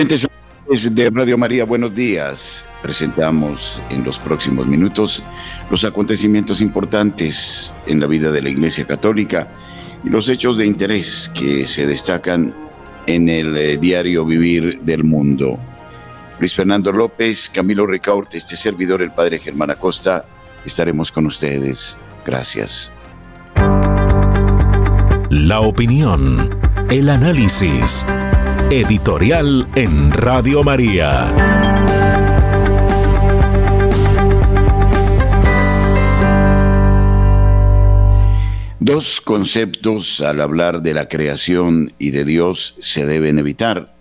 Oyentes de Radio María, buenos días. Presentamos en los próximos minutos los acontecimientos importantes en la vida de la Iglesia Católica y los hechos de interés que se destacan en el eh, diario Vivir del Mundo. Luis Fernando López, Camilo Ricaurte, este servidor, el Padre Germán Acosta, estaremos con ustedes. Gracias. La opinión, el análisis Editorial en Radio María. Dos conceptos al hablar de la creación y de Dios se deben evitar.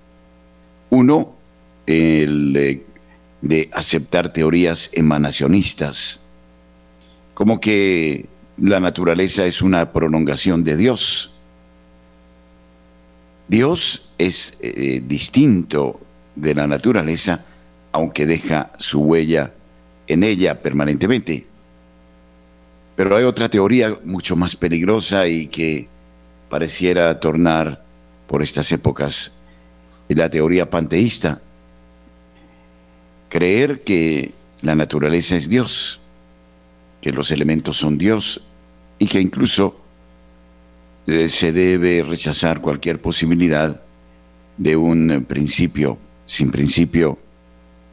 Uno, el de aceptar teorías emanacionistas, como que la naturaleza es una prolongación de Dios Dios es eh, distinto de la naturaleza, aunque deja su huella en ella permanentemente. Pero hay otra teoría mucho más peligrosa y que pareciera tornar por estas épocas, la teoría panteísta. Creer que la naturaleza es Dios, que los elementos son Dios y que incluso eh, se debe rechazar cualquier posibilidad de un principio, sin principio,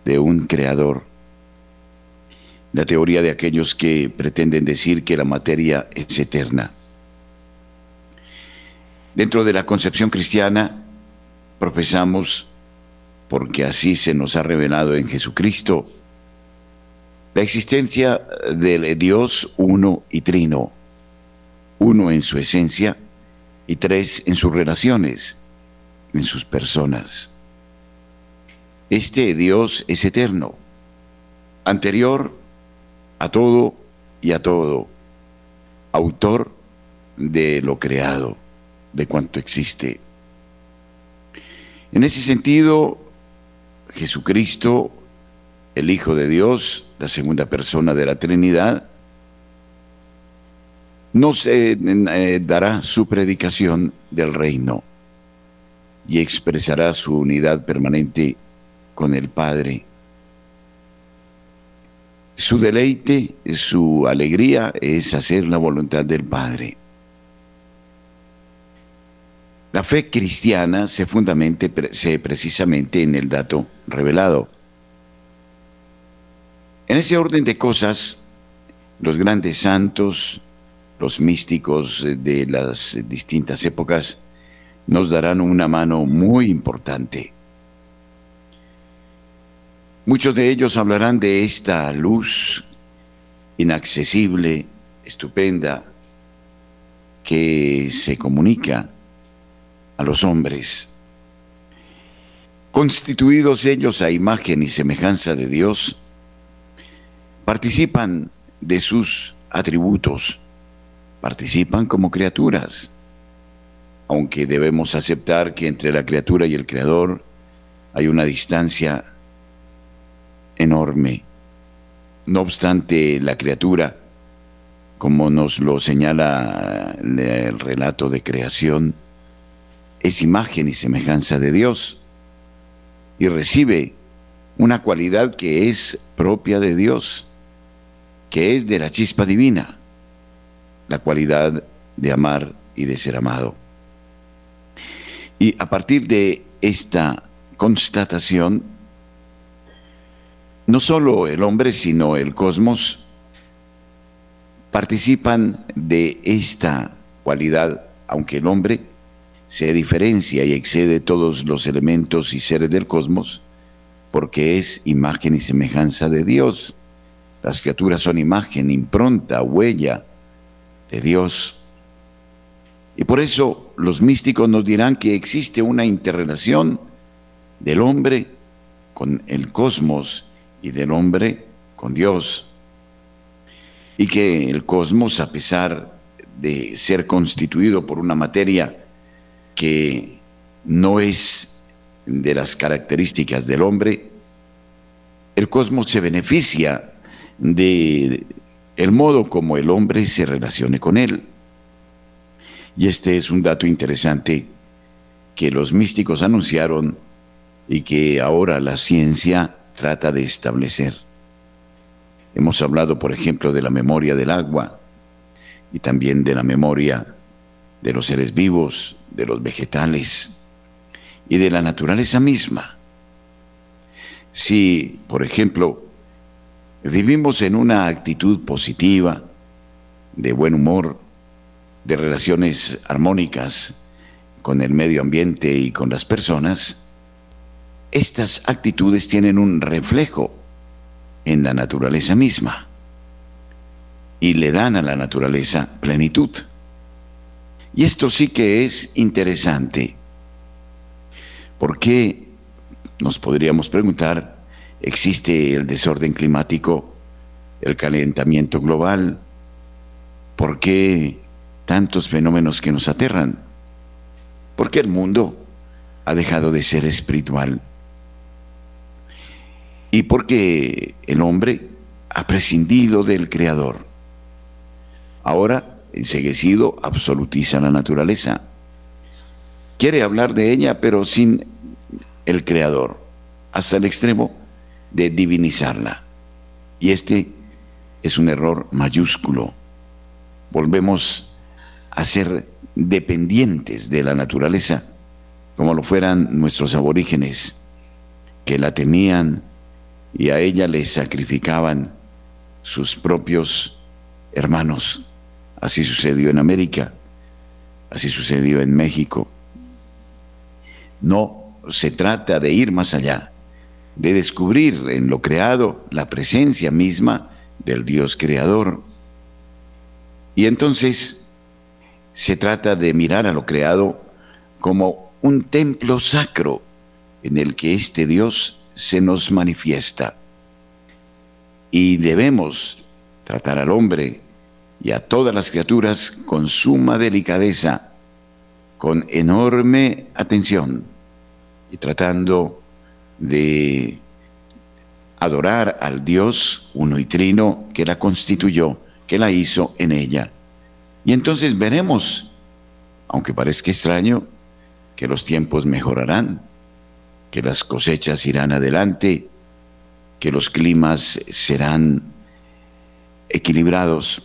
de un creador. La teoría de aquellos que pretenden decir que la materia es eterna. Dentro de la concepción cristiana, profesamos, porque así se nos ha revelado en Jesucristo, la existencia del Dios uno y trino, uno en su esencia, y tres, en sus relaciones, en sus personas. Este Dios es eterno, anterior a todo y a todo, autor de lo creado, de cuanto existe. En ese sentido, Jesucristo, el Hijo de Dios, la segunda persona de la Trinidad, nos eh, dará su predicación del reino y expresará su unidad permanente con el Padre. Su deleite, su alegría es hacer la voluntad del Padre. La fe cristiana se fundamenta precisamente en el dato revelado. En ese orden de cosas, los grandes santos, los místicos de las distintas épocas nos darán una mano muy importante. Muchos de ellos hablarán de esta luz inaccesible, estupenda, que se comunica a los hombres. Constituidos ellos a imagen y semejanza de Dios, participan de sus atributos participan como criaturas, aunque debemos aceptar que entre la criatura y el creador hay una distancia enorme. No obstante, la criatura, como nos lo señala el relato de creación, es imagen y semejanza de Dios y recibe una cualidad que es propia de Dios, que es de la chispa divina la cualidad de amar y de ser amado. Y a partir de esta constatación, no solo el hombre, sino el cosmos participan de esta cualidad, aunque el hombre se diferencia y excede todos los elementos y seres del cosmos, porque es imagen y semejanza de Dios. Las criaturas son imagen, impronta, huella, de Dios. Y por eso los místicos nos dirán que existe una interrelación del hombre con el cosmos y del hombre con Dios. Y que el cosmos, a pesar de ser constituido por una materia que no es de las características del hombre, el cosmos se beneficia de el modo como el hombre se relacione con él. Y este es un dato interesante que los místicos anunciaron y que ahora la ciencia trata de establecer. Hemos hablado, por ejemplo, de la memoria del agua y también de la memoria de los seres vivos, de los vegetales y de la naturaleza misma. Si, por ejemplo, vivimos en una actitud positiva, de buen humor, de relaciones armónicas con el medio ambiente y con las personas, estas actitudes tienen un reflejo en la naturaleza misma y le dan a la naturaleza plenitud. Y esto sí que es interesante. ¿Por qué, nos podríamos preguntar, existe el desorden climático, el calentamiento global? ¿Por qué tantos fenómenos que nos aterran? Porque el mundo ha dejado de ser espiritual y porque el hombre ha prescindido del Creador. Ahora, enseguecido, absolutiza la naturaleza. Quiere hablar de ella, pero sin el Creador, hasta el extremo de divinizarla. Y este es un error mayúsculo. Volvemos a ser dependientes de la naturaleza, como lo fueran nuestros aborígenes, que la temían, y a ella le sacrificaban sus propios hermanos. Así sucedió en América, así sucedió en México. No se trata de ir más allá, de descubrir en lo creado la presencia misma del Dios creador. Y entonces se trata de mirar a lo creado como un templo sacro en el que este Dios se nos manifiesta. Y debemos tratar al hombre y a todas las criaturas con suma delicadeza, con enorme atención y tratando de adorar al Dios uno y trino que la constituyó, que la hizo en ella. Y entonces veremos, aunque parezca extraño, que los tiempos mejorarán que las cosechas irán adelante, que los climas serán equilibrados.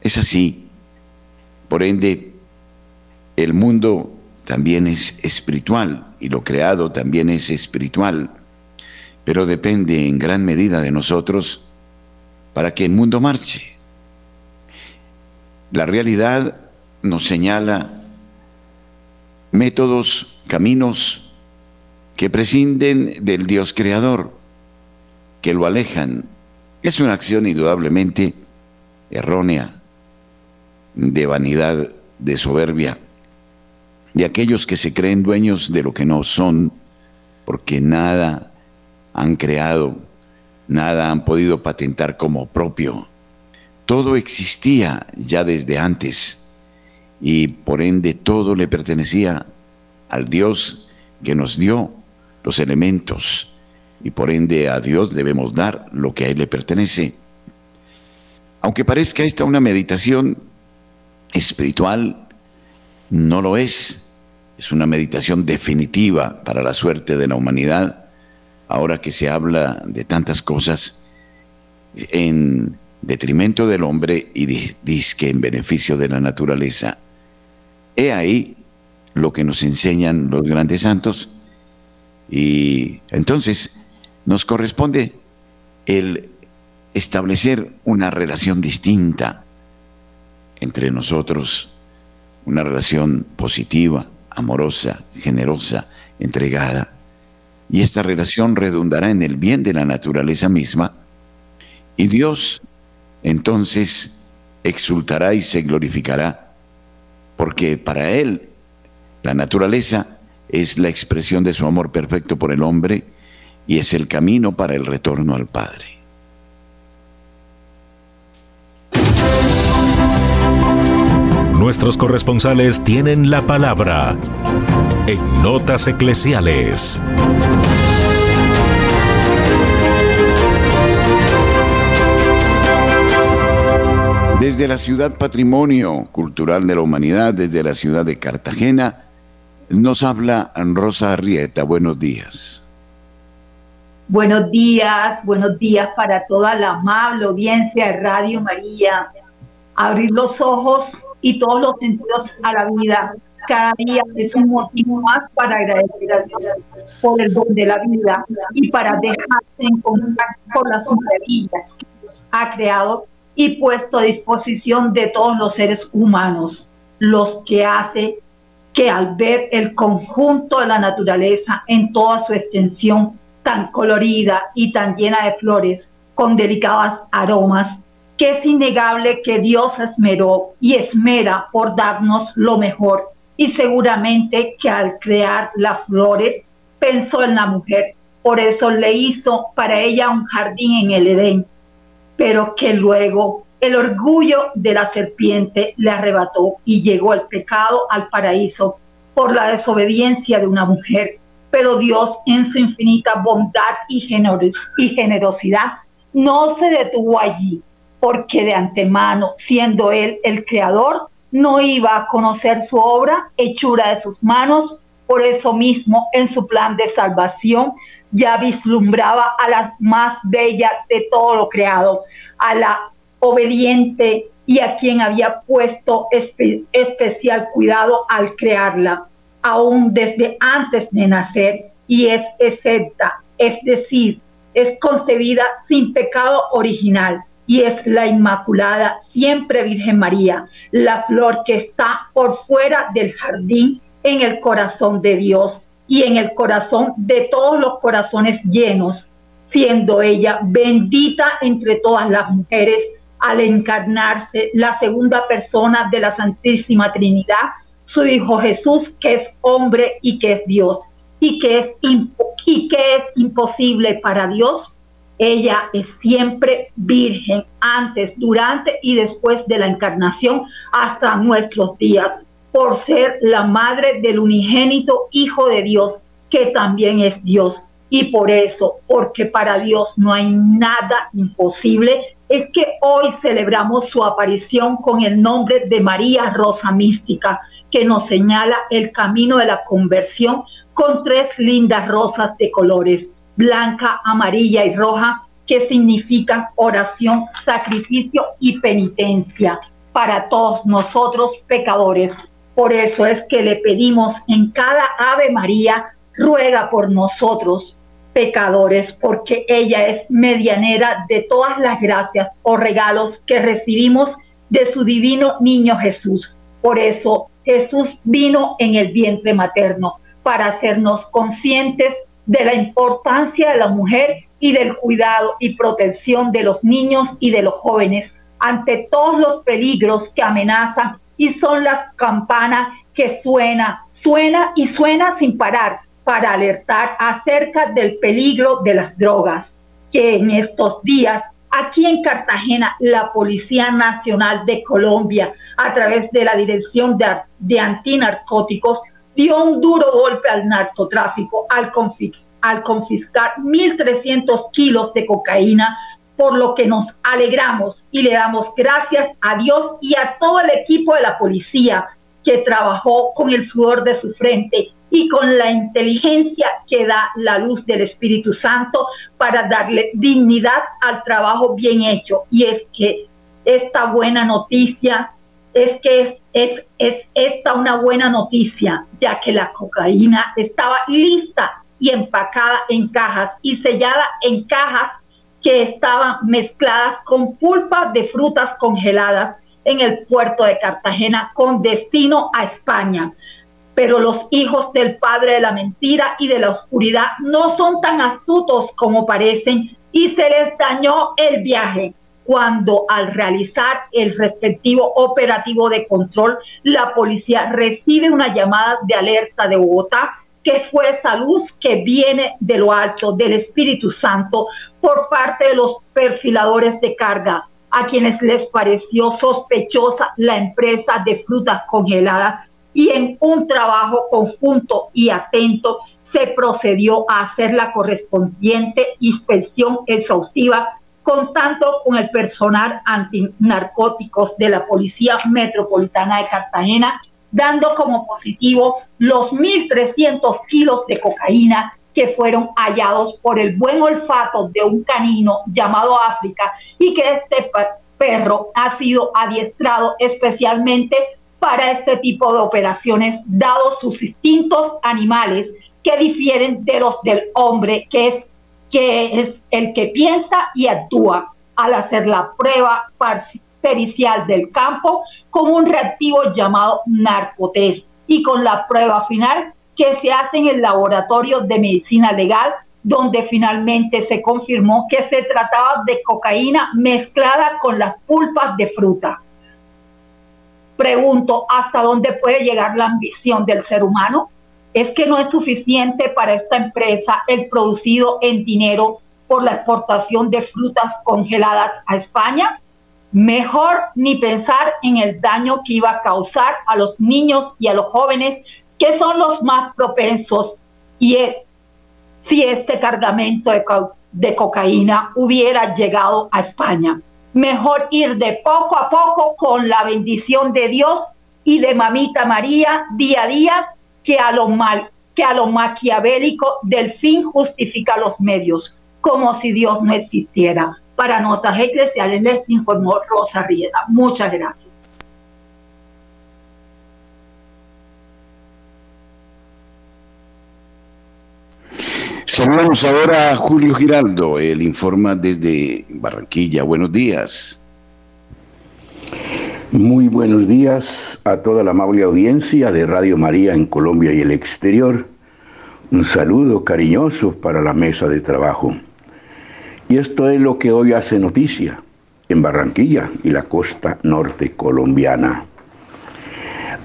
Es así. Por ende, el mundo también es espiritual y lo creado también es espiritual, pero depende en gran medida de nosotros para que el mundo marche. La realidad nos señala métodos, caminos, que prescinden del Dios creador, que lo alejan. Es una acción indudablemente errónea, de vanidad, de soberbia, de aquellos que se creen dueños de lo que no son, porque nada han creado, nada han podido patentar como propio. Todo existía ya desde antes y por ende todo le pertenecía al Dios que nos dio los elementos y por ende a Dios debemos dar lo que a Él le pertenece. Aunque parezca esta una meditación espiritual, no lo es. Es una meditación definitiva para la suerte de la humanidad, ahora que se habla de tantas cosas en detrimento del hombre y disque en beneficio de la naturaleza. He ahí lo que nos enseñan los grandes santos, y entonces nos corresponde el establecer una relación distinta entre nosotros, una relación positiva, amorosa, generosa, entregada. Y esta relación redundará en el bien de la naturaleza misma. Y Dios entonces exultará y se glorificará porque para él la naturaleza es la expresión de su amor perfecto por el hombre y es el camino para el retorno al Padre. Nuestros corresponsales tienen la palabra en Notas Eclesiales. Desde la ciudad Patrimonio Cultural de la Humanidad, desde la ciudad de Cartagena, nos habla Rosa Arrieta. Buenos días. Buenos días, buenos días para toda la amable audiencia de Radio María. Abrir los ojos y todos los sentidos a la vida. Cada día es un motivo más para agradecer a Dios por el don de la vida y para dejarse encontrar por las maravillas que Dios ha creado y puesto a disposición de todos los seres humanos, los que hace que al ver el conjunto de la naturaleza en toda su extensión tan colorida y tan llena de flores, con delicados aromas, que es innegable que Dios esmeró y esmera por darnos lo mejor. Y seguramente que al crear las flores pensó en la mujer, por eso le hizo para ella un jardín en el Edén. Pero que luego el orgullo de la serpiente le arrebató y llegó el pecado al paraíso por la desobediencia de una mujer. Pero Dios en su infinita bondad y, generosidad no se detuvo allí, porque de antemano, siendo Él el creador, no iba a conocer su obra, hechura de sus manos, por eso mismo en su plan de salvación ya vislumbraba a la más bella de todo lo creado, a la obediente y a quien había puesto especial cuidado al crearla, aún desde antes de nacer, y es excepta, es decir, es concebida sin pecado original, y es la Inmaculada, siempre Virgen María, la flor que está por fuera del jardín en el corazón de Dios y en el corazón de todos los corazones llenos, siendo ella bendita entre todas las mujeres al encarnarse la segunda persona de la Santísima Trinidad, su Hijo Jesús, que es hombre y que es Dios, y que es, y que es imposible para Dios. Ella es siempre virgen antes, durante y después de la encarnación hasta nuestros días por ser la madre del unigénito Hijo de Dios, que también es Dios. Y por eso, porque para Dios no hay nada imposible, es que hoy celebramos su aparición con el nombre de María Rosa Mística, que nos señala el camino de la conversión con tres lindas rosas de colores, blanca, amarilla y roja, que significan oración, sacrificio y penitencia para todos nosotros pecadores. Por eso es que le pedimos en cada Ave María, ruega por nosotros pecadores, porque ella es medianera de todas las gracias o regalos que recibimos de su divino niño Jesús. Por eso Jesús vino en el vientre materno para hacernos conscientes de la importancia de la mujer y del cuidado y protección de los niños y de los jóvenes ante todos los peligros que amenazan y son las campanas que suena, suena y suena sin parar para alertar acerca del peligro de las drogas, que en estos días aquí en Cartagena la Policía Nacional de Colombia, a través de la Dirección de, de Antinarcóticos, dio un duro golpe al narcotráfico al, al confiscar 1.300 kilos de cocaína por lo que nos alegramos y le damos gracias a Dios y a todo el equipo de la policía que trabajó con el sudor de su frente y con la inteligencia que da la luz del Espíritu Santo para darle dignidad al trabajo bien hecho. Y es que esta buena noticia, es que es, es, es esta una buena noticia, ya que la cocaína estaba lista y empacada en cajas y sellada en cajas que estaban mezcladas con pulpa de frutas congeladas en el puerto de Cartagena con destino a España. Pero los hijos del padre de la mentira y de la oscuridad no son tan astutos como parecen y se les dañó el viaje. Cuando al realizar el respectivo operativo de control, la policía recibe una llamada de alerta de Bogotá que fue esa luz que viene de lo alto, del Espíritu Santo, por parte de los perfiladores de carga, a quienes les pareció sospechosa la empresa de frutas congeladas y en un trabajo conjunto y atento se procedió a hacer la correspondiente inspección exhaustiva contando con el personal antinarcóticos de la Policía Metropolitana de Cartagena, dando como positivo los 1.300 kilos de cocaína que fueron hallados por el buen olfato de un canino llamado África y que este perro ha sido adiestrado especialmente para este tipo de operaciones, dados sus instintos animales que difieren de los del hombre, que es, que es el que piensa y actúa al hacer la prueba pericial del campo con un reactivo llamado narcotest y con la prueba final que se hace en el laboratorio de medicina legal donde finalmente se confirmó que se trataba de cocaína mezclada con las pulpas de fruta. Pregunto, ¿hasta dónde puede llegar la ambición del ser humano? ¿Es que no es suficiente para esta empresa el producido en dinero por la exportación de frutas congeladas a España? Mejor ni pensar en el daño que iba a causar a los niños y a los jóvenes, que son los más propensos. Y si este cargamento de, de cocaína hubiera llegado a España mejor ir de poco a poco con la bendición de Dios y de mamita María día a día que a lo mal, que a lo maquiavélico del fin justifica los medios, como si Dios no existiera. Para Notas Eclesiales les informó Rosa Rieda. Muchas gracias. Saludamos ahora a Julio Giraldo, él informa desde Barranquilla. Buenos días. Muy buenos días a toda la amable audiencia de Radio María en Colombia y el exterior. Un saludo cariñoso para la mesa de trabajo. Y esto es lo que hoy hace noticia en Barranquilla y la costa norte colombiana.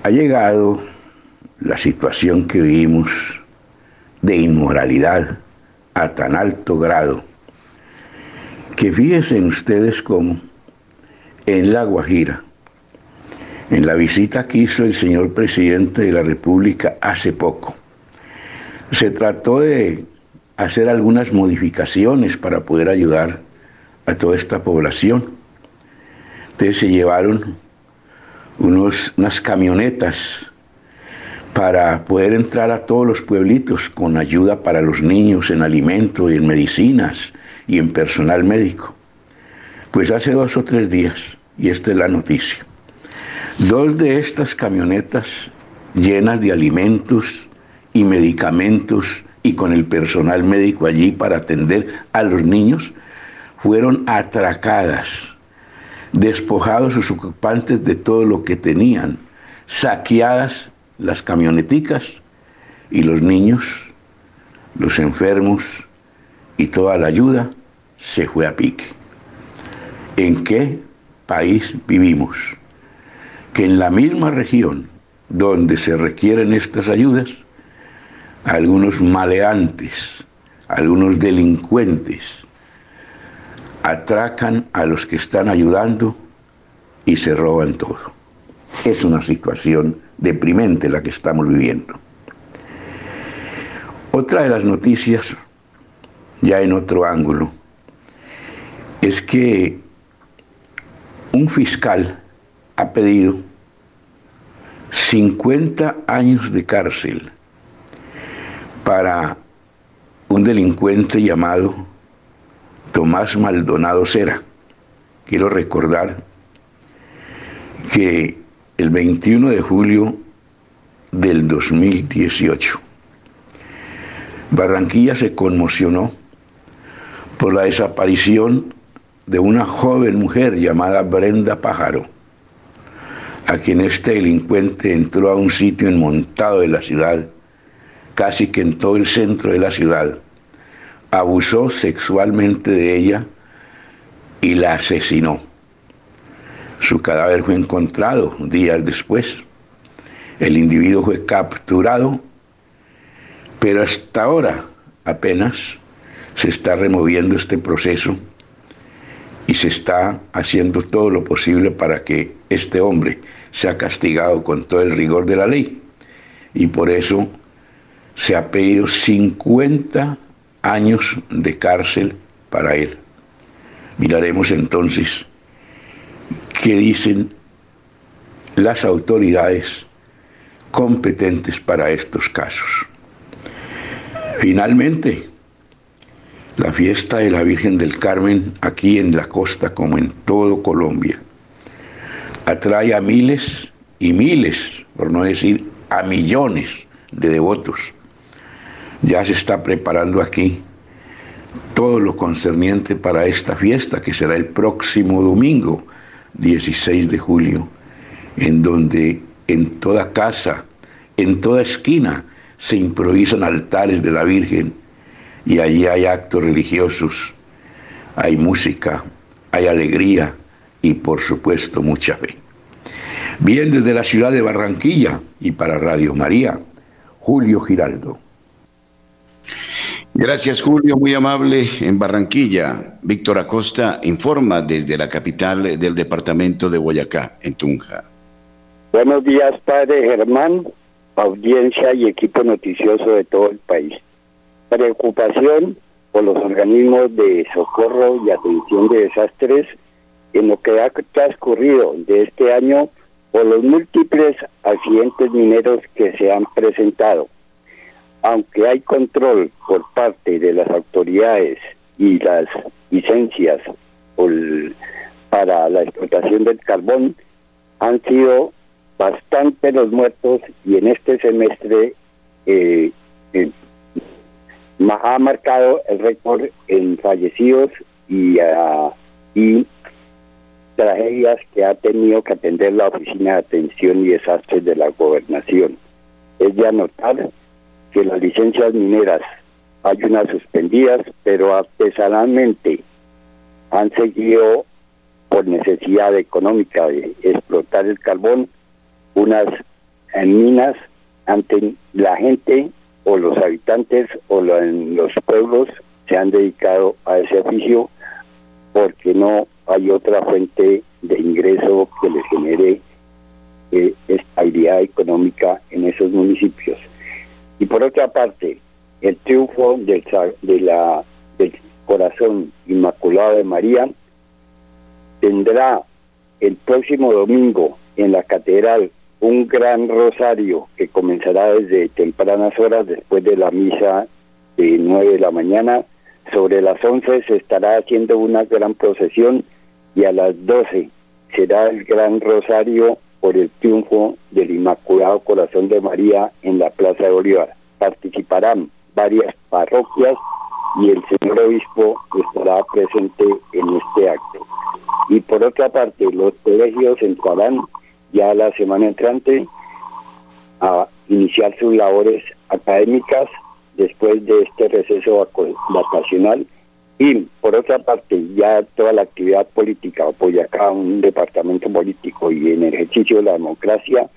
Ha llegado la situación que vivimos de inmoralidad a tan alto grado que fíjense ustedes cómo en La Guajira, en la visita que hizo el señor presidente de la República hace poco, se trató de hacer algunas modificaciones para poder ayudar a toda esta población. Entonces se llevaron unos, unas camionetas para poder entrar a todos los pueblitos con ayuda para los niños en alimento y en medicinas y en personal médico. Pues hace dos o tres días, y esta es la noticia, dos de estas camionetas llenas de alimentos y medicamentos y con el personal médico allí para atender a los niños, fueron atracadas, despojados sus ocupantes de todo lo que tenían, saqueadas las camioneticas y los niños, los enfermos y toda la ayuda se fue a pique. ¿En qué país vivimos? Que en la misma región donde se requieren estas ayudas, algunos maleantes, algunos delincuentes, atracan a los que están ayudando y se roban todo. Es una situación deprimente la que estamos viviendo. Otra de las noticias, ya en otro ángulo, es que un fiscal ha pedido 50 años de cárcel para un delincuente llamado Tomás Maldonado Cera. Quiero recordar que el 21 de julio del 2018. Barranquilla se conmocionó por la desaparición de una joven mujer llamada Brenda Pájaro, a quien este delincuente entró a un sitio enmontado de la ciudad, casi que en todo el centro de la ciudad, abusó sexualmente de ella y la asesinó. Su cadáver fue encontrado días después. El individuo fue capturado, pero hasta ahora apenas se está removiendo este proceso y se está haciendo todo lo posible para que este hombre sea castigado con todo el rigor de la ley. Y por eso se ha pedido 50 años de cárcel para él. Miraremos entonces qué dicen las autoridades competentes para estos casos. Finalmente, la fiesta de la Virgen del Carmen aquí en la costa como en todo Colombia atrae a miles y miles, por no decir a millones de devotos. Ya se está preparando aquí todo lo concerniente para esta fiesta que será el próximo domingo 16 de julio, en donde en toda casa, en toda esquina, se improvisan altares de la Virgen y allí hay actos religiosos, hay música, hay alegría y por supuesto mucha fe. Bien desde la ciudad de Barranquilla y para Radio María, Julio Giraldo. Gracias Julio, muy amable en Barranquilla. Víctor Acosta informa desde la capital del departamento de Boyacá, en Tunja. Buenos días, padre Germán, audiencia y equipo noticioso de todo el país preocupación por los organismos de socorro y atención de desastres en lo que ha transcurrido de este año por los múltiples accidentes mineros que se han presentado. Aunque hay control por parte de las autoridades y las licencias para la explotación del carbón, han sido bastante los muertos y en este semestre eh, ha marcado el récord en fallecidos y, ah, y tragedias que ha tenido que atender la Oficina de Atención y Desastres de la Gobernación. Es de anotar que las licencias mineras hay unas suspendidas, pero artesanalmente han seguido por necesidad económica de explotar el carbón unas en minas ante la gente o los habitantes o en los pueblos se han dedicado a ese oficio porque no hay otra fuente de ingreso que les genere eh, estabilidad económica en esos municipios. Y por otra parte, el triunfo del, de la, del corazón inmaculado de María tendrá el próximo domingo en la catedral un gran rosario que comenzará desde tempranas horas después de la misa de 9 de la mañana. Sobre las 11 se estará haciendo una gran procesión y a las 12 será el gran rosario por el triunfo del Inmaculado Corazón de María en la Plaza de Bolívar. Participarán varias parroquias y el señor obispo estará presente en este acto. Y por otra parte, los colegios entrarán ya la semana entrante a iniciar sus labores académicas después de este receso vacacional. Y por otra parte ya toda la actividad política apoya acá un departamento político y en ejercicio de la democracia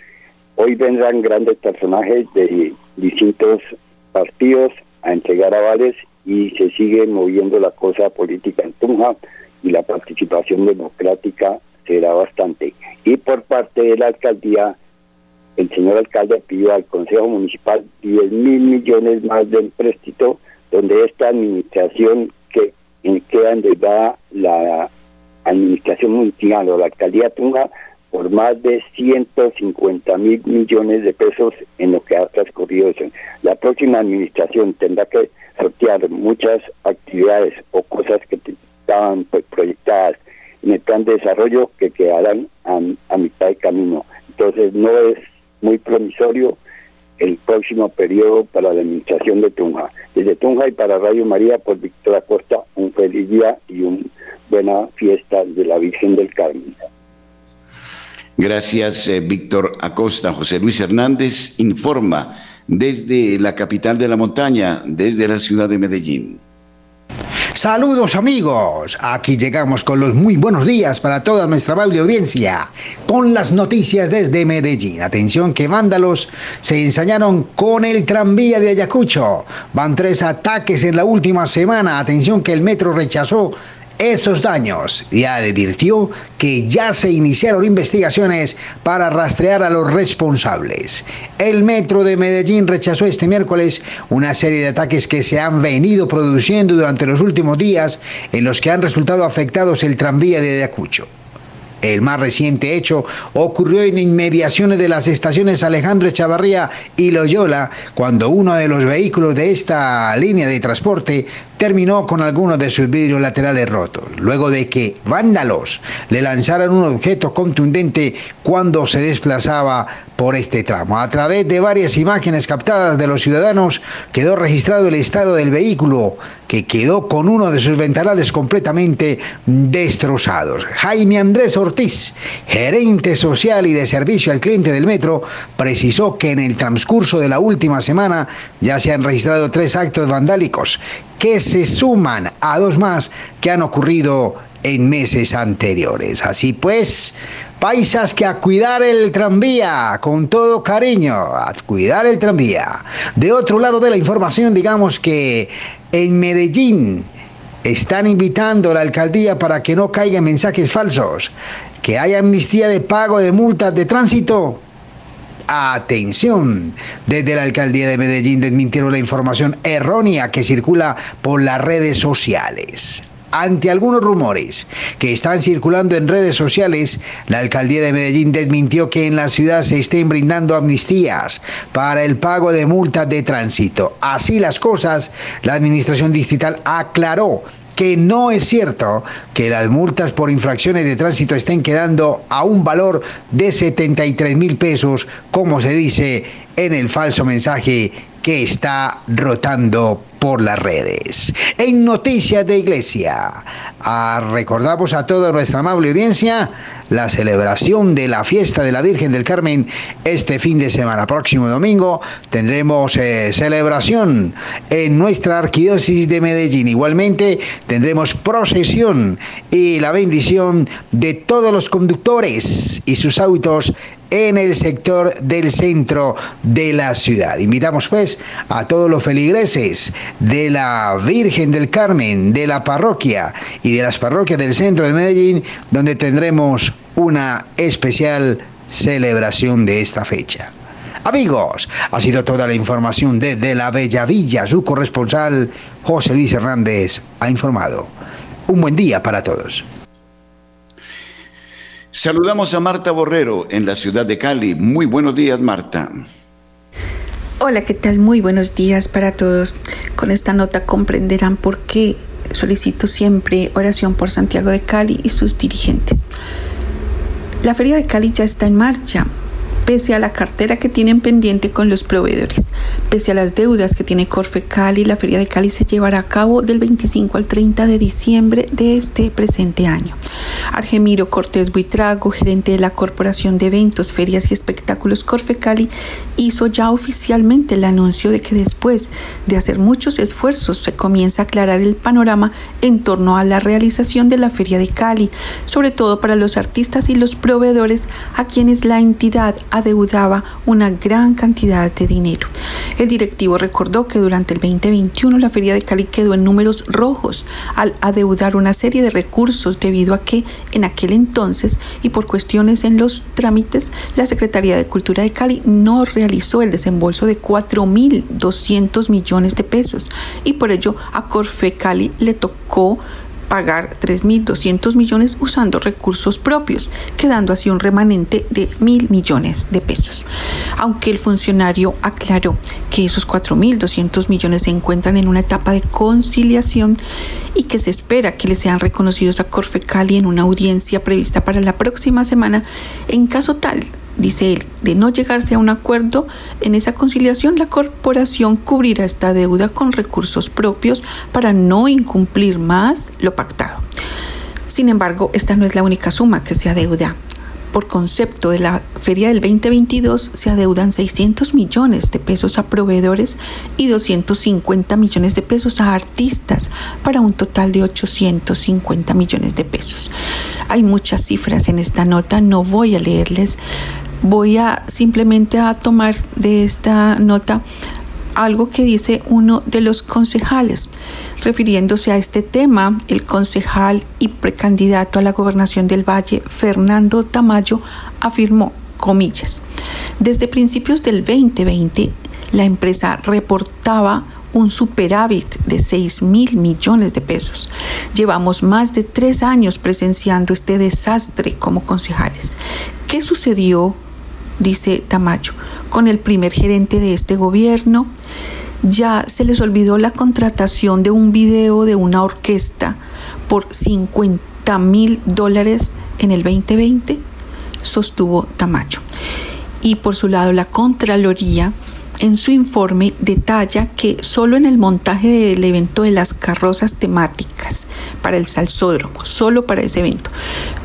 hoy vendrán grandes personajes de distintos partidos a entregar avales y se sigue moviendo la cosa política en Tunja y la participación democrática será bastante. Y por parte de la alcaldía, el señor alcalde pidió al Consejo Municipal 10 mil millones más de empréstito, donde esta administración que queda endeudada la administración municipal o la alcaldía Tunga por más de 150 mil millones de pesos en lo que ha transcurrido eso. La próxima administración tendrá que sortear muchas actividades o cosas que estaban pues, proyectadas en el plan de desarrollo que quedarán a, mitad de camino. Entonces no es muy promisorio el próximo periodo para la administración de Tunja. Desde Tunja y para Radio María, por Víctor Acosta, un feliz día y una buena fiesta de la Virgen del Carmen. Gracias, eh, Víctor Acosta. José Luis Hernández informa desde la capital de la montaña, desde la ciudad de Medellín. Saludos amigos, aquí llegamos con los muy buenos días para toda nuestra amable audiencia, con las noticias desde Medellín. Atención que vándalos se ensañaron con el tranvía de Ayacucho. Van tres ataques en la última semana. Atención que el metro rechazó esos daños y advirtió que ya se iniciaron investigaciones para rastrear a los responsables. El metro de Medellín rechazó este miércoles una serie de ataques que se han venido produciendo durante los últimos días en los que han resultado afectados el tranvía de Ayacucho. El más reciente hecho ocurrió en inmediaciones de las estaciones Alejandro Echavarría y Loyola, cuando uno de los vehículos de esta línea de transporte terminó con algunos de sus vidrios laterales rotos, luego de que vándalos le lanzaran un objeto contundente cuando se desplazaba por este tramo. A través de varias imágenes captadas de los ciudadanos quedó registrado el estado del vehículo, que quedó con uno de sus ventanales completamente destrozados. Jaime Andrés Ortiz, gerente social y de servicio al cliente del metro, precisó que en el transcurso de la última semana ya se han registrado tres actos vandálicos que se suman a dos más que han ocurrido en meses anteriores. Así pues, paisas que a cuidar el tranvía con todo cariño, a cuidar el tranvía. De otro lado de la información, digamos que en Medellín están invitando a la alcaldía para que no caigan mensajes falsos, que haya amnistía de pago de multas de tránsito Atención, desde la alcaldía de Medellín desmintieron la información errónea que circula por las redes sociales. Ante algunos rumores que están circulando en redes sociales, la alcaldía de Medellín desmintió que en la ciudad se estén brindando amnistías para el pago de multas de tránsito. Así las cosas, la administración distrital aclaró que no es cierto que las multas por infracciones de tránsito estén quedando a un valor de 73 mil pesos, como se dice en el falso mensaje que está rotando por las redes. En Noticias de Iglesia, ah, recordamos a toda nuestra amable audiencia la celebración de la fiesta de la Virgen del Carmen este fin de semana. Próximo domingo tendremos eh, celebración en nuestra arquidiócesis de Medellín. Igualmente tendremos procesión y la bendición de todos los conductores y sus autos en el sector del centro de la ciudad. Invitamos pues a todos los feligreses de la Virgen del Carmen, de la parroquia y de las parroquias del centro de Medellín, donde tendremos una especial celebración de esta fecha. Amigos, ha sido toda la información desde la Bella Villa. Su corresponsal José Luis Hernández ha informado. Un buen día para todos. Saludamos a Marta Borrero en la ciudad de Cali. Muy buenos días, Marta. Hola, ¿qué tal? Muy buenos días para todos. Con esta nota comprenderán por qué solicito siempre oración por Santiago de Cali y sus dirigentes. La Feria de Cali ya está en marcha pese a la cartera que tienen pendiente con los proveedores. Pese a las deudas que tiene Corfe Cali, la Feria de Cali se llevará a cabo del 25 al 30 de diciembre de este presente año. Argemiro Cortés Buitrago, gerente de la Corporación de Eventos, Ferias y Espectáculos Corfe Cali, hizo ya oficialmente el anuncio de que después de hacer muchos esfuerzos se comienza a aclarar el panorama en torno a la realización de la Feria de Cali, sobre todo para los artistas y los proveedores a quienes la entidad adeudaba una gran cantidad de dinero. El directivo recordó que durante el 2021 la Feria de Cali quedó en números rojos al adeudar una serie de recursos debido a que en aquel entonces y por cuestiones en los trámites la Secretaría de Cultura de Cali no realizó el desembolso de 4.200 millones de pesos y por ello a Corfe Cali le tocó pagar 3.200 millones usando recursos propios, quedando así un remanente de mil millones de pesos. Aunque el funcionario aclaró que esos 4.200 millones se encuentran en una etapa de conciliación y que se espera que le sean reconocidos a Corfecali en una audiencia prevista para la próxima semana, en caso tal dice él, de no llegarse a un acuerdo en esa conciliación, la corporación cubrirá esta deuda con recursos propios para no incumplir más lo pactado. Sin embargo, esta no es la única suma que se adeuda por concepto de la feria del 2022 se adeudan 600 millones de pesos a proveedores y 250 millones de pesos a artistas para un total de 850 millones de pesos. Hay muchas cifras en esta nota, no voy a leerles, voy a simplemente a tomar de esta nota algo que dice uno de los concejales. Refiriéndose a este tema, el concejal y precandidato a la gobernación del Valle, Fernando Tamayo, afirmó, comillas, desde principios del 2020, la empresa reportaba un superávit de 6 mil millones de pesos. Llevamos más de tres años presenciando este desastre como concejales. ¿Qué sucedió? Dice Tamayo, con el primer gerente de este gobierno ya se les olvidó la contratación de un video de una orquesta por 50 mil dólares en el 2020, sostuvo Tamayo. Y por su lado, la Contraloría en su informe detalla que solo en el montaje del evento de las carrozas temáticas para el salsódromo, solo para ese evento,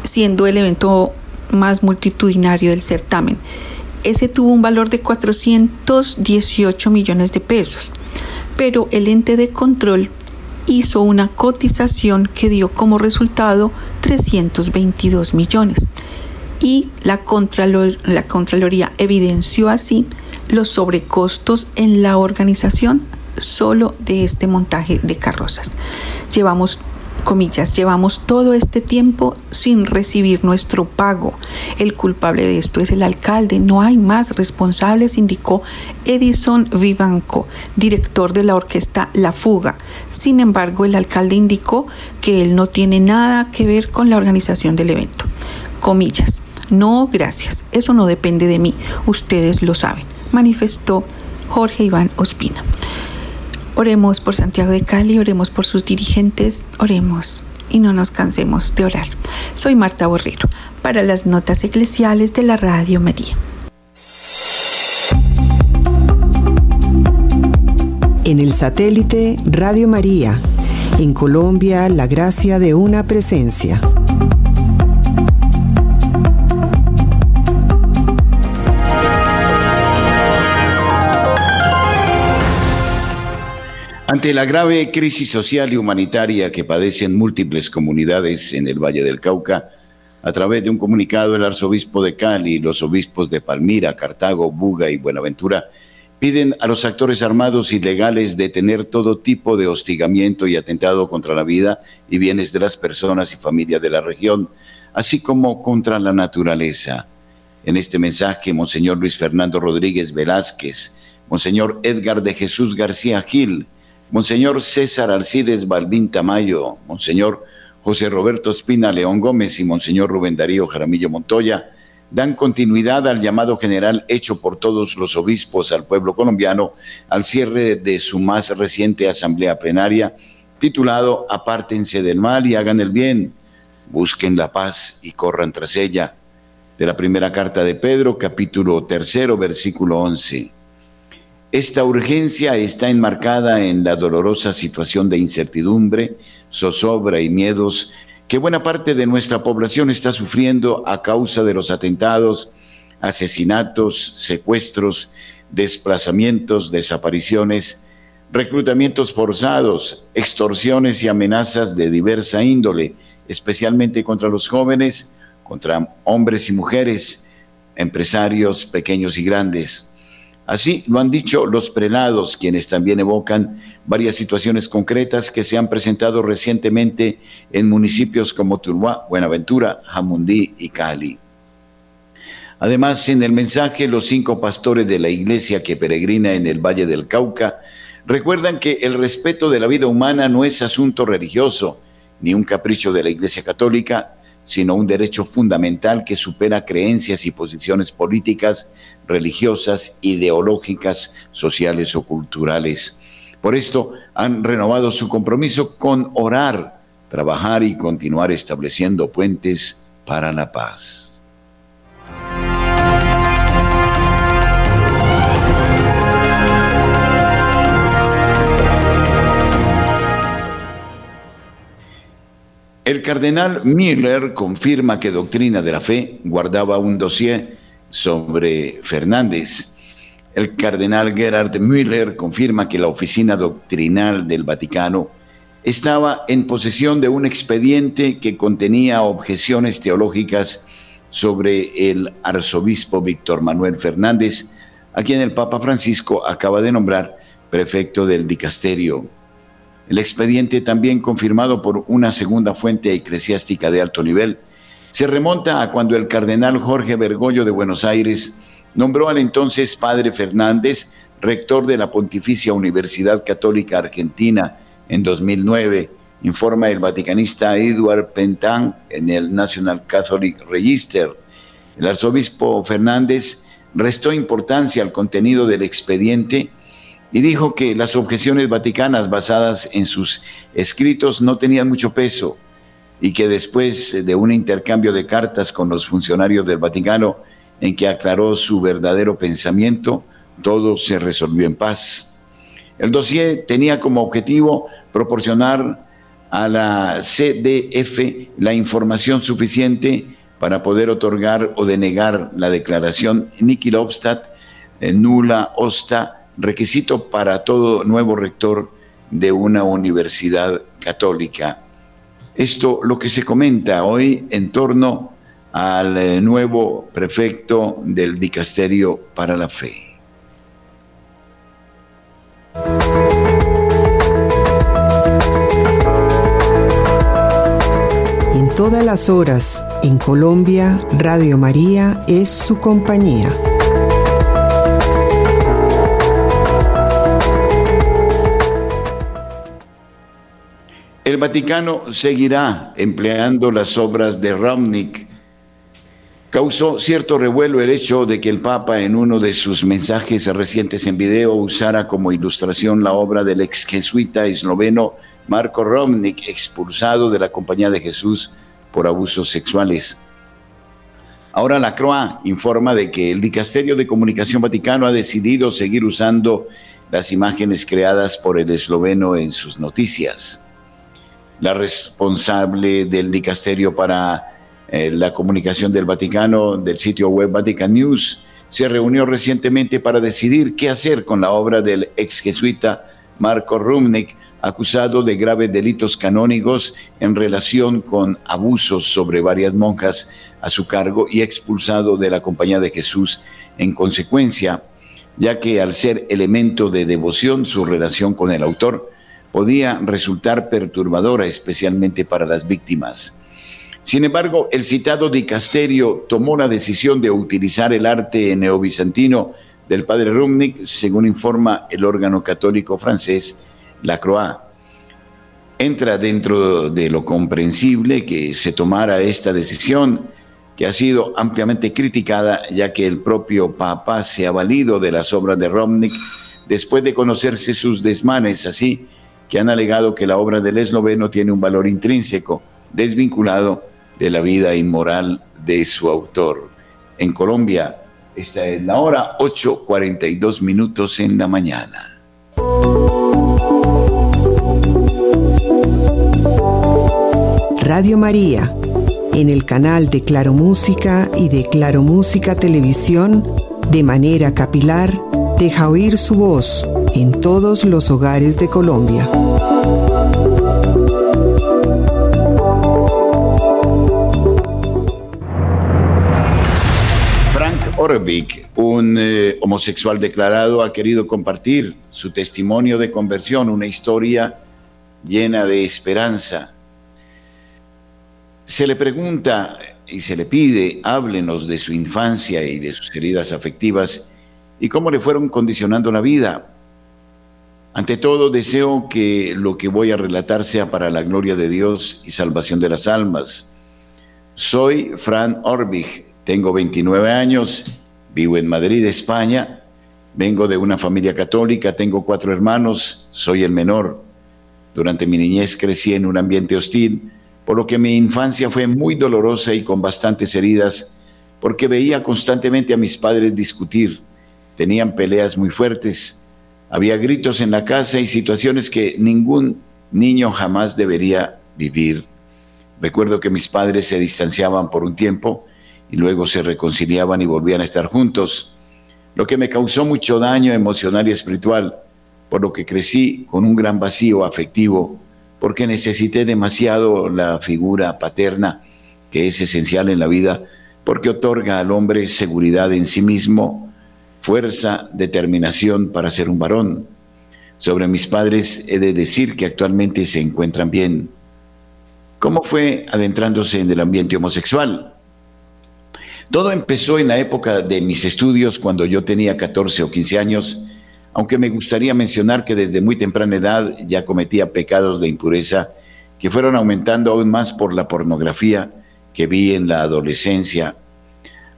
siendo el evento más multitudinario del certamen, ese tuvo un valor de 418 millones de pesos, pero el ente de control hizo una cotización que dio como resultado 322 millones y la, la Contraloría evidenció así los sobrecostos en la organización solo de este montaje de carrozas. Llevamos comillas, llevamos todo este tiempo sin recibir nuestro pago. El culpable de esto es el alcalde, no hay más responsables, indicó Edison Vivanco, director de la orquesta La Fuga. Sin embargo, el alcalde indicó que él no tiene nada que ver con la organización del evento. Comillas, no, gracias, eso no depende de mí, ustedes lo saben, manifestó Jorge Iván Ospina. Oremos por Santiago de Cali, oremos por sus dirigentes, oremos y no nos cansemos de orar. Soy Marta Borrero para las notas eclesiales de la Radio María. En el satélite Radio María, en Colombia, la gracia de una presencia. Ante la grave crisis social y humanitaria que padecen múltiples comunidades en el Valle del Cauca, a través de un comunicado el arzobispo de Cali y los obispos de Palmira, Cartago, Buga y Buenaventura piden a los actores armados y legales detener todo tipo de hostigamiento y atentado contra la vida y bienes de las personas y familias de la región, así como contra la naturaleza. En este mensaje, Monseñor Luis Fernando Rodríguez Velázquez, Monseñor Edgar de Jesús García Gil, Monseñor César Alcides Balbín Tamayo, Monseñor José Roberto Espina León Gómez y Monseñor Rubén Darío Jaramillo Montoya dan continuidad al llamado general hecho por todos los obispos al pueblo colombiano al cierre de su más reciente asamblea plenaria titulado Apártense del mal y hagan el bien, busquen la paz y corran tras ella. De la primera carta de Pedro, capítulo tercero, versículo once. Esta urgencia está enmarcada en la dolorosa situación de incertidumbre, zozobra y miedos que buena parte de nuestra población está sufriendo a causa de los atentados, asesinatos, secuestros, desplazamientos, desapariciones, reclutamientos forzados, extorsiones y amenazas de diversa índole, especialmente contra los jóvenes, contra hombres y mujeres, empresarios pequeños y grandes. Así lo han dicho los prelados, quienes también evocan varias situaciones concretas que se han presentado recientemente en municipios como Tuluá, Buenaventura, Jamundí y Cali. Además, en el mensaje, los cinco pastores de la iglesia que peregrina en el Valle del Cauca recuerdan que el respeto de la vida humana no es asunto religioso, ni un capricho de la iglesia católica, sino un derecho fundamental que supera creencias y posiciones políticas religiosas, ideológicas, sociales o culturales. Por esto han renovado su compromiso con orar, trabajar y continuar estableciendo puentes para la paz. El cardenal Miller confirma que Doctrina de la Fe guardaba un dossier sobre Fernández. El cardenal Gerhard Müller confirma que la oficina doctrinal del Vaticano estaba en posesión de un expediente que contenía objeciones teológicas sobre el arzobispo Víctor Manuel Fernández, a quien el Papa Francisco acaba de nombrar prefecto del dicasterio. El expediente, también confirmado por una segunda fuente eclesiástica de alto nivel, se remonta a cuando el cardenal Jorge Bergoglio de Buenos Aires nombró al entonces padre Fernández rector de la Pontificia Universidad Católica Argentina en 2009, informa el vaticanista Edward Pentan en el National Catholic Register. El arzobispo Fernández restó importancia al contenido del expediente y dijo que las objeciones vaticanas basadas en sus escritos no tenían mucho peso y que después de un intercambio de cartas con los funcionarios del Vaticano en que aclaró su verdadero pensamiento, todo se resolvió en paz. El dossier tenía como objetivo proporcionar a la CDF la información suficiente para poder otorgar o denegar la declaración Niki Obstat, eh, nula osta, requisito para todo nuevo rector de una universidad católica. Esto lo que se comenta hoy en torno al eh, nuevo prefecto del Dicasterio para la Fe. todas las horas en Colombia, Radio María es su compañía. El Vaticano seguirá empleando las obras de Romnick. Causó cierto revuelo el hecho de que el Papa en uno de sus mensajes recientes en video usara como ilustración la obra del ex jesuita esloveno Marco Romnick, expulsado de la Compañía de Jesús por abusos sexuales. Ahora la CROA informa de que el Dicasterio de Comunicación Vaticano ha decidido seguir usando las imágenes creadas por el esloveno en sus noticias. La responsable del Dicasterio para eh, la Comunicación del Vaticano del sitio web Vatican News se reunió recientemente para decidir qué hacer con la obra del ex jesuita Marco Rumnik, acusado de graves delitos canónicos en relación con abusos sobre varias monjas a su cargo y expulsado de la Compañía de Jesús en consecuencia, ya que al ser elemento de devoción su relación con el autor podía resultar perturbadora especialmente para las víctimas. Sin embargo, el citado dicasterio tomó la decisión de utilizar el arte neobizantino del padre Rumnik, según informa el órgano católico francés, la Croix. Entra dentro de lo comprensible que se tomara esta decisión, que ha sido ampliamente criticada, ya que el propio Papa se ha valido de las obras de Romnick después de conocerse sus desmanes, así que han alegado que la obra del esloveno tiene un valor intrínseco, desvinculado de la vida inmoral de su autor. En Colombia, esta es la hora 8.42 minutos en la mañana. Radio María, en el canal de Claro Música y de Claro Música Televisión, de manera capilar, deja oír su voz en todos los hogares de Colombia. Frank Orvik, un eh, homosexual declarado, ha querido compartir su testimonio de conversión, una historia llena de esperanza se le pregunta y se le pide, háblenos de su infancia y de sus heridas afectivas y cómo le fueron condicionando la vida. Ante todo, deseo que lo que voy a relatar sea para la gloria de Dios y salvación de las almas. Soy Fran Orbig, tengo 29 años, vivo en Madrid, España, vengo de una familia católica, tengo cuatro hermanos, soy el menor. Durante mi niñez crecí en un ambiente hostil, por lo que mi infancia fue muy dolorosa y con bastantes heridas, porque veía constantemente a mis padres discutir, tenían peleas muy fuertes, había gritos en la casa y situaciones que ningún niño jamás debería vivir. Recuerdo que mis padres se distanciaban por un tiempo y luego se reconciliaban y volvían a estar juntos, lo que me causó mucho daño emocional y espiritual, por lo que crecí con un gran vacío afectivo, porque necesité demasiado la figura paterna, que es esencial en la vida, porque otorga al hombre seguridad en sí mismo, fuerza, determinación para ser un varón. Sobre mis padres he de decir que actualmente se encuentran bien. ¿Cómo fue adentrándose en el ambiente homosexual? Todo empezó en la época de mis estudios, cuando yo tenía 14 o 15 años, aunque me gustaría mencionar que desde muy temprana edad ya cometía pecados de impureza que fueron aumentando aún más por la pornografía que vi en la adolescencia.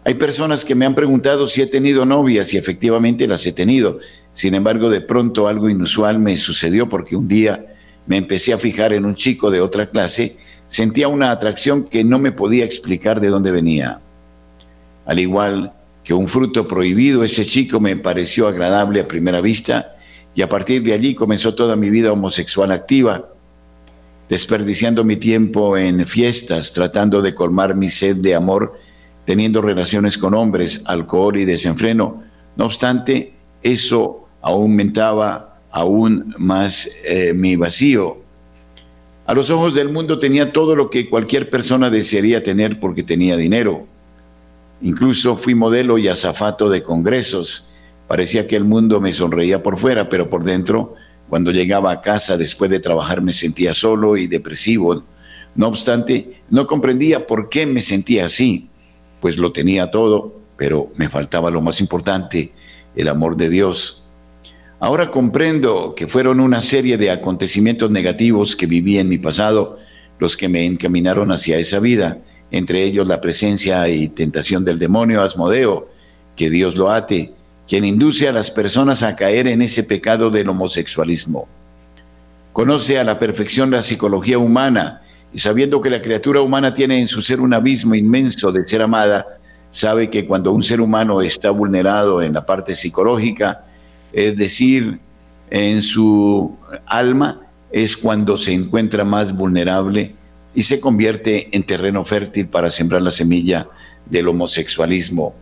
Hay personas que me han preguntado si he tenido novias y efectivamente las he tenido. Sin embargo, de pronto algo inusual me sucedió porque un día me empecé a fijar en un chico de otra clase, sentía una atracción que no me podía explicar de dónde venía. Al igual que un fruto prohibido, ese chico me pareció agradable a primera vista y a partir de allí comenzó toda mi vida homosexual activa, desperdiciando mi tiempo en fiestas, tratando de colmar mi sed de amor, teniendo relaciones con hombres, alcohol y desenfreno. No obstante, eso aumentaba aún más eh, mi vacío. A los ojos del mundo tenía todo lo que cualquier persona desearía tener porque tenía dinero Incluso fui modelo y azafato de congresos. Parecía que el mundo me sonreía por fuera, pero por dentro, cuando llegaba a casa después de trabajar, me sentía solo y depresivo. No obstante, no comprendía por qué me sentía así, pues lo tenía todo, pero me faltaba lo más importante, el amor de Dios. Ahora comprendo que fueron una serie de acontecimientos negativos que viví en mi pasado los que me encaminaron hacia esa vida entre ellos la presencia y tentación del demonio Asmodeo, que Dios lo ate, quien induce a las personas a caer en ese pecado del homosexualismo. Conoce a la perfección la psicología humana y sabiendo que la criatura humana tiene en su ser un abismo inmenso de ser amada, sabe que cuando un ser humano está vulnerado en la parte psicológica, es decir, en su alma, es cuando se encuentra más vulnerable y se convierte en terreno fértil para sembrar la semilla del homosexualismo.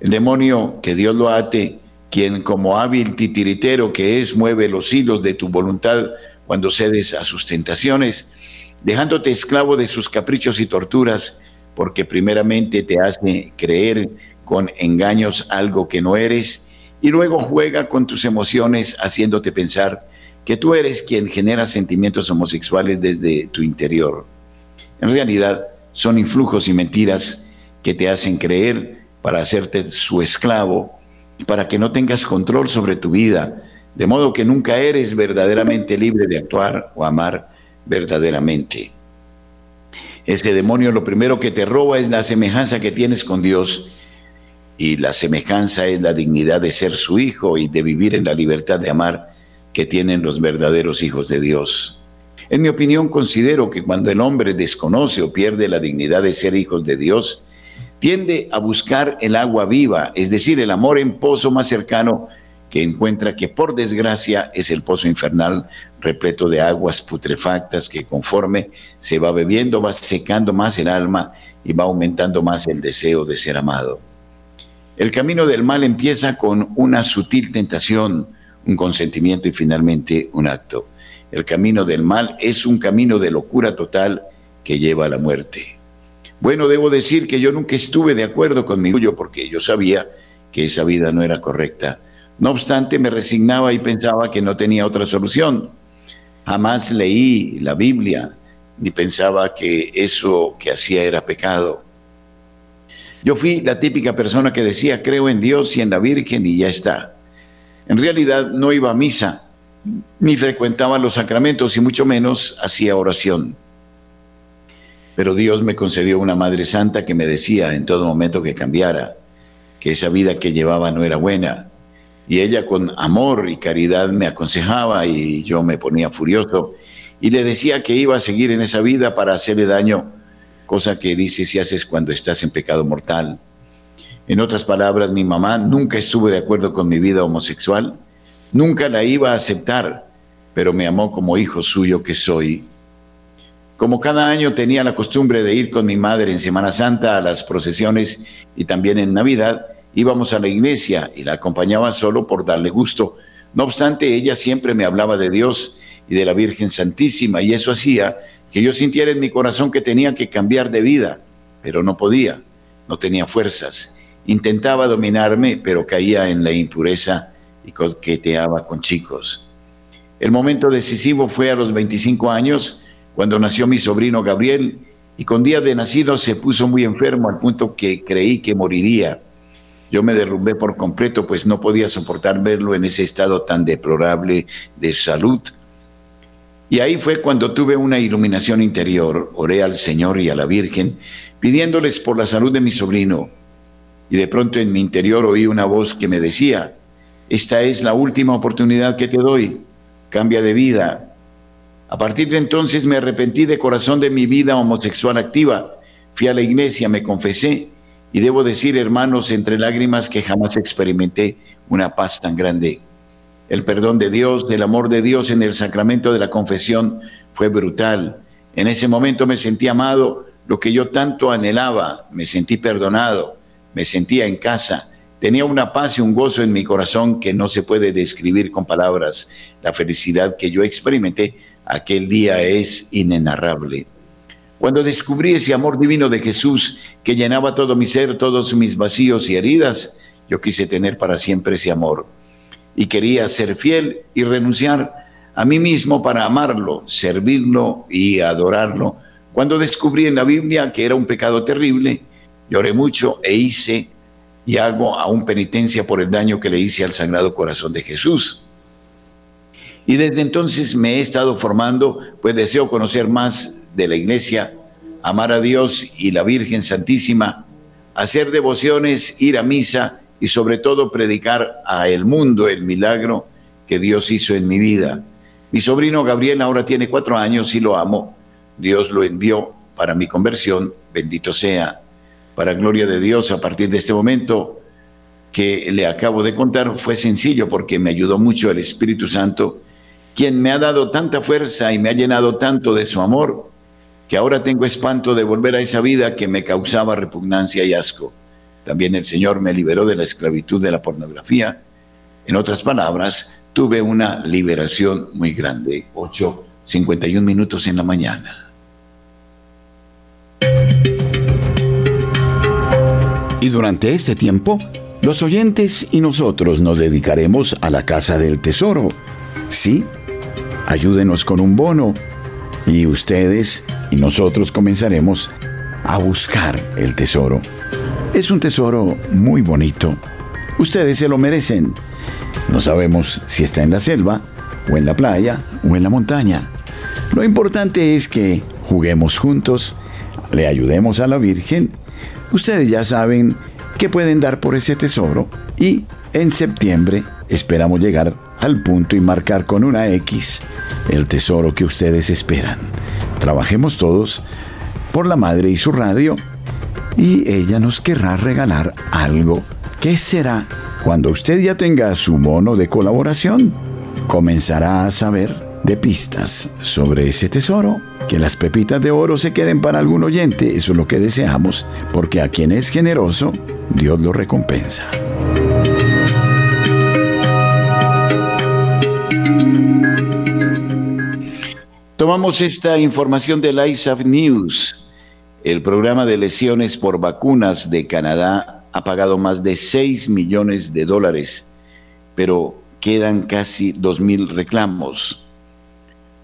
El demonio, que Dios lo ate, quien como hábil titiritero que es mueve los hilos de tu voluntad cuando cedes a sus tentaciones, dejándote esclavo de sus caprichos y torturas, porque primeramente te hace creer con engaños algo que no eres, y luego juega con tus emociones haciéndote pensar que tú eres quien genera sentimientos homosexuales desde tu interior. En realidad son influjos y mentiras que te hacen creer para hacerte su esclavo, para que no tengas control sobre tu vida, de modo que nunca eres verdaderamente libre de actuar o amar verdaderamente. Ese demonio lo primero que te roba es la semejanza que tienes con Dios y la semejanza es la dignidad de ser su hijo y de vivir en la libertad de amar que tienen los verdaderos hijos de Dios. En mi opinión, considero que cuando el hombre desconoce o pierde la dignidad de ser hijos de Dios, tiende a buscar el agua viva, es decir, el amor en pozo más cercano que encuentra que por desgracia es el pozo infernal repleto de aguas putrefactas que conforme se va bebiendo va secando más el alma y va aumentando más el deseo de ser amado. El camino del mal empieza con una sutil tentación, un consentimiento y finalmente un acto. El camino del mal es un camino de locura total que lleva a la muerte. Bueno, debo decir que yo nunca estuve de acuerdo con mi tuyo porque yo sabía que esa vida no era correcta. No obstante, me resignaba y pensaba que no tenía otra solución. Jamás leí la Biblia ni pensaba que eso que hacía era pecado. Yo fui la típica persona que decía, creo en Dios y en la Virgen y ya está. En realidad no iba a misa, ni frecuentaba los sacramentos y mucho menos hacía oración. Pero Dios me concedió una Madre Santa que me decía en todo momento que cambiara, que esa vida que llevaba no era buena. Y ella con amor y caridad me aconsejaba y yo me ponía furioso y le decía que iba a seguir en esa vida para hacerle daño, cosa que dice si haces cuando estás en pecado mortal. En otras palabras, mi mamá nunca estuvo de acuerdo con mi vida homosexual, nunca la iba a aceptar, pero me amó como hijo suyo que soy. Como cada año tenía la costumbre de ir con mi madre en Semana Santa a las procesiones y también en Navidad, íbamos a la iglesia y la acompañaba solo por darle gusto. No obstante, ella siempre me hablaba de Dios y de la Virgen Santísima y eso hacía que yo sintiera en mi corazón que tenía que cambiar de vida, pero no podía, no tenía fuerzas. Intentaba dominarme, pero caía en la impureza y coqueteaba con chicos. El momento decisivo fue a los 25 años, cuando nació mi sobrino Gabriel, y con día de nacido se puso muy enfermo al punto que creí que moriría. Yo me derrumbé por completo, pues no podía soportar verlo en ese estado tan deplorable de salud. Y ahí fue cuando tuve una iluminación interior, oré al Señor y a la Virgen, pidiéndoles por la salud de mi sobrino. Y de pronto en mi interior oí una voz que me decía, esta es la última oportunidad que te doy, cambia de vida. A partir de entonces me arrepentí de corazón de mi vida homosexual activa, fui a la iglesia, me confesé y debo decir, hermanos, entre lágrimas que jamás experimenté una paz tan grande. El perdón de Dios, del amor de Dios en el sacramento de la confesión fue brutal. En ese momento me sentí amado, lo que yo tanto anhelaba, me sentí perdonado, me sentía en casa Tenía una paz y un gozo en mi corazón que no se puede describir con palabras. La felicidad que yo experimenté aquel día es inenarrable. Cuando descubrí ese amor divino de Jesús que llenaba todo mi ser, todos mis vacíos y heridas, yo quise tener para siempre ese amor. Y quería ser fiel y renunciar a mí mismo para amarlo, servirlo y adorarlo. Cuando descubrí en la Biblia que era un pecado terrible, lloré mucho e hice y hago aún penitencia por el daño que le hice al Sagrado Corazón de Jesús. Y desde entonces me he estado formando, pues deseo conocer más de la iglesia, amar a Dios y la Virgen Santísima, hacer devociones, ir a misa y sobre todo predicar a el mundo el milagro que Dios hizo en mi vida. Mi sobrino Gabriel ahora tiene cuatro años y lo amo. Dios lo envió para mi conversión, bendito sea para gloria de Dios a partir de este momento que le acabo de contar fue sencillo porque me ayudó mucho el Espíritu Santo, quien me ha dado tanta fuerza y me ha llenado tanto de su amor, que ahora tengo espanto de volver a esa vida que me causaba repugnancia y asco. También el Señor me liberó de la esclavitud de la pornografía. En otras palabras, tuve una liberación muy grande. 8.51 minutos en la mañana. Y durante este tiempo, los oyentes y nosotros nos dedicaremos a la Casa del Tesoro. Sí, ayúdenos con un bono y ustedes y nosotros comenzaremos a buscar el tesoro. Es un tesoro muy bonito. Ustedes se lo merecen. No sabemos si está en la selva, o en la playa, o en la montaña. Lo importante es que juguemos juntos, le ayudemos a la Virgen Ustedes ya saben que pueden dar por ese tesoro y en septiembre esperamos llegar al punto y marcar con una X el tesoro que ustedes esperan. Trabajemos todos por la madre y su radio y ella nos querrá regalar algo. ¿Qué será? Cuando usted ya tenga su mono de colaboración, comenzará a saber de pistas sobre ese tesoro. Que las pepitas de oro se queden para algún oyente, eso es lo que deseamos, porque a quien es generoso, Dios lo recompensa. Tomamos esta información del ISAF News. El programa de lesiones por vacunas de Canadá ha pagado más de 6 millones de dólares, pero quedan casi 2 mil reclamos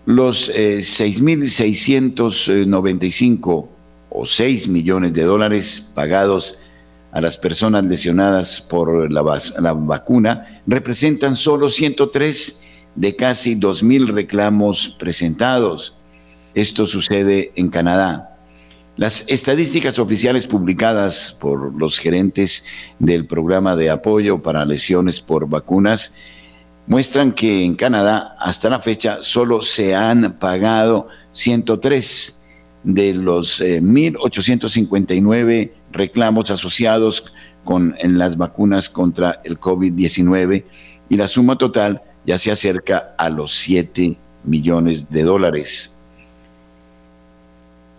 los 6.695 eh, o 6 millones de dólares pagados a las personas lesionadas por la, la vacuna representan solo 103 de casi 2.000 reclamos presentados. Esto sucede en Canadá. Las estadísticas oficiales publicadas por los gerentes del programa de apoyo para lesiones por vacunas muestran que en Canadá hasta la fecha solo se han pagado 103 de los 1.859 eh, reclamos asociados con en las vacunas contra el COVID-19 y la suma total ya se acerca a los 7 millones de dólares.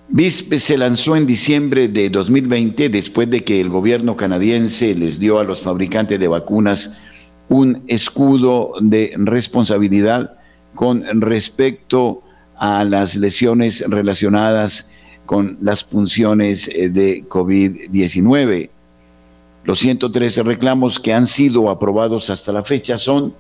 BISP se lanzó en diciembre de 2020 después de que el gobierno canadiense les dio a los fabricantes de vacunas un escudo de responsabilidad con respecto a las lesiones relacionadas con las funciones eh, de COVID-19. Los 113 reclamos que han sido aprobados hasta la fecha son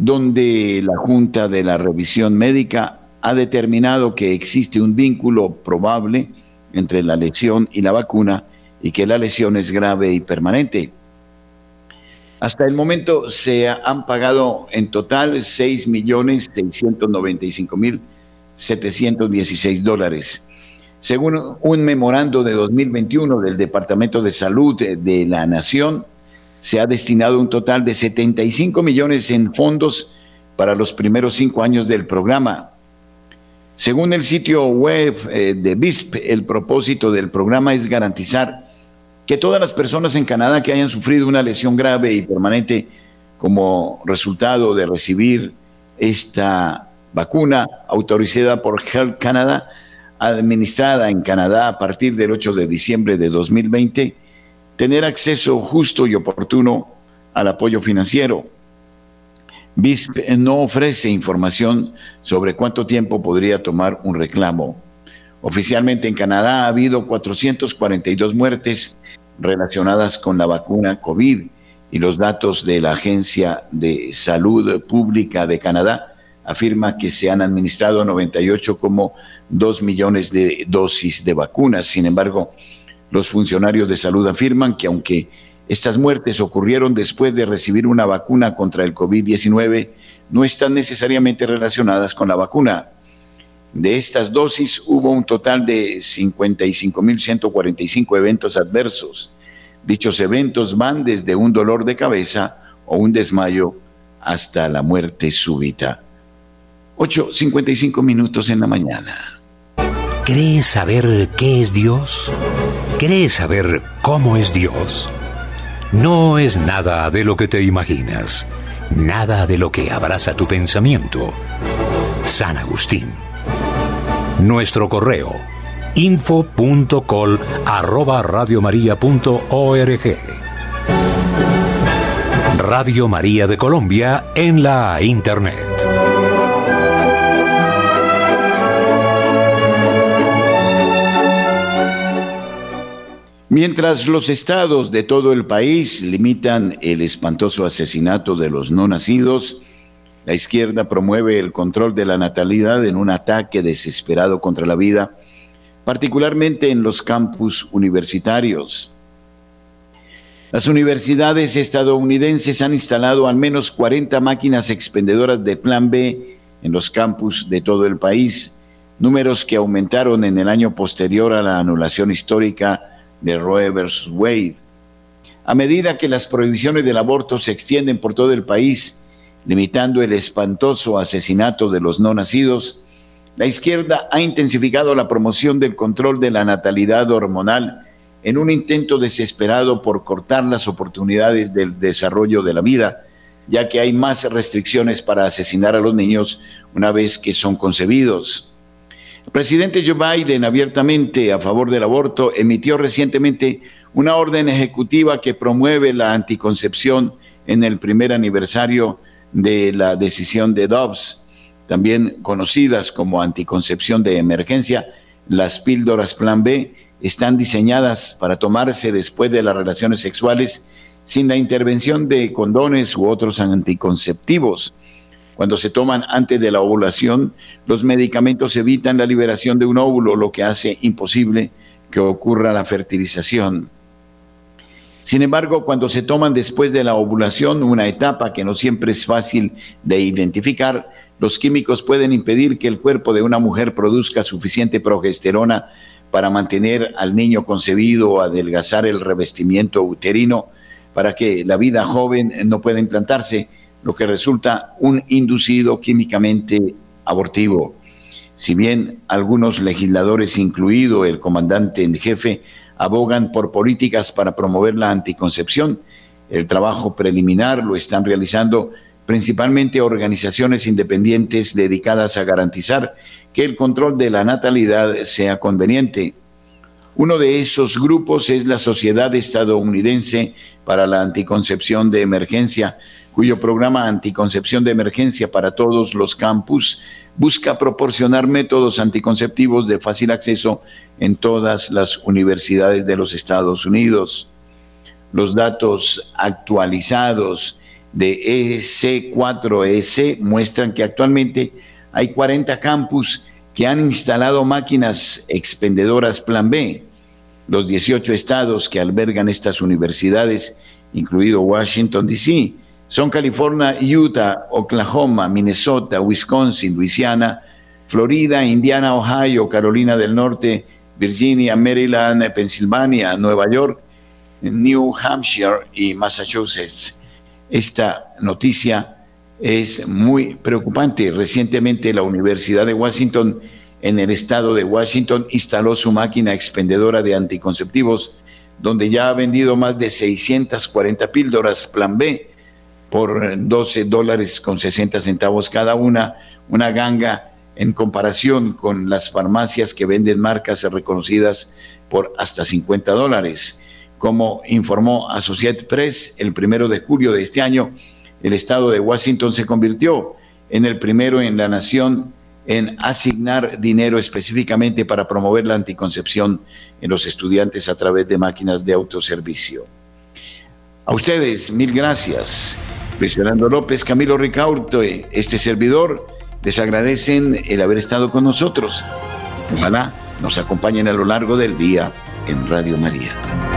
donde la Junta de la Revisión Médica ha determinado que existe un vínculo probable entre la lesión y la vacuna y que la lesión es grave y permanente. Hasta el momento se han pagado en total 6.695.716 dólares. Según un memorando de 2021 del Departamento de Salud de la Nación, se ha destinado un total de 75 millones en fondos para los primeros cinco años del programa. Según el sitio web eh, de BISP, el propósito del programa es garantizar que todas las personas en Canadá que hayan sufrido una lesión grave y permanente como resultado de recibir esta vacuna autorizada por Health Canada, administrada en Canadá a partir del 8 de diciembre de 2020, tener acceso justo y oportuno al apoyo financiero. BISP no ofrece información sobre cuánto tiempo podría tomar un reclamo. Oficialmente en Canadá ha habido 442 muertes relacionadas con la vacuna COVID y los datos de la Agencia de Salud Pública de Canadá afirma que se han administrado 98,2 millones de dosis de vacunas. Sin embargo, los funcionarios de salud afirman que aunque estas muertes ocurrieron después de recibir una vacuna contra el COVID-19, no están necesariamente relacionadas con la vacuna. De estas dosis hubo un total de 55.145 eventos adversos. Dichos eventos van desde un dolor de cabeza o un desmayo hasta la muerte súbita. 8.55 minutos en la mañana. ¿Crees saber qué es Dios? ¿Crees saber cómo es Dios? No es nada de lo que te imaginas, nada de lo que abraza tu pensamiento. San Agustín. Nuestro correo info.col Radio María de Colombia en la Internet. Mientras los estados de todo el país limitan el espantoso asesinato de los no nacidos, la izquierda promueve el control de la natalidad en un ataque desesperado contra la vida, particularmente en los campus universitarios. Las universidades estadounidenses han instalado al menos 40 máquinas expendedoras de Plan B en los campus de todo el país, números que aumentaron en el año posterior a la anulación histórica de Roe vs. Wade. A medida que las prohibiciones del aborto se extienden por todo el país, limitando el espantoso asesinato de los no nacidos, la izquierda ha intensificado la promoción del control de la natalidad hormonal en un intento desesperado por cortar las oportunidades del desarrollo de la vida, ya que hay más restricciones para asesinar a los niños una vez que son concebidos. Presidente Joe Biden, abiertamente a favor del aborto, emitió recientemente una orden ejecutiva que promueve la anticoncepción en el primer aniversario de la decisión de Dobbs, también conocidas como anticoncepción de emergencia. Las píldoras Plan B están diseñadas para tomarse después de las relaciones sexuales sin la intervención de condones u otros anticonceptivos. Cuando se toman antes de la ovulación, los medicamentos evitan la liberación de un óvulo, lo que hace imposible que ocurra la fertilización. Sin embargo, cuando se toman después de la ovulación, una etapa que no siempre es fácil de identificar, los químicos pueden impedir que el cuerpo de una mujer produzca suficiente progesterona para mantener al niño concebido o adelgazar el revestimiento uterino para que la vida joven no pueda implantarse lo que resulta un inducido químicamente abortivo. Si bien algunos legisladores, incluido el comandante en jefe, abogan por políticas para promover la anticoncepción, el trabajo preliminar lo están realizando principalmente organizaciones independientes dedicadas a garantizar que el control de la natalidad sea conveniente. Uno de esos grupos es la Sociedad Estadounidense para la Anticoncepción de Emergencia, cuyo programa Anticoncepción de Emergencia para todos los campus busca proporcionar métodos anticonceptivos de fácil acceso en todas las universidades de los Estados Unidos. Los datos actualizados de EC4EC muestran que actualmente hay 40 campus que han instalado máquinas expendedoras Plan B. Los 18 estados que albergan estas universidades, incluido Washington, D.C., son California, Utah, Oklahoma, Minnesota, Wisconsin, Luisiana, Florida, Indiana, Ohio, Carolina del Norte, Virginia, Maryland, Pensilvania, Nueva York, New Hampshire y Massachusetts. Esta noticia es muy preocupante. Recientemente la Universidad de Washington en el estado de Washington instaló su máquina expendedora de anticonceptivos, donde ya ha vendido más de 640 píldoras Plan B por 12 dólares con 60 centavos cada una, una ganga en comparación con las farmacias que venden marcas reconocidas por hasta 50 dólares. Como informó Associated Press, el primero de julio de este año, el estado de Washington se convirtió en el primero en la nación en asignar dinero específicamente para promover la anticoncepción en los estudiantes a través de máquinas de autoservicio. A ustedes, mil gracias. Luis Fernando López, Camilo Ricaurto, este servidor, les agradecen el haber estado con nosotros. Ojalá nos acompañen a lo largo del día en Radio María.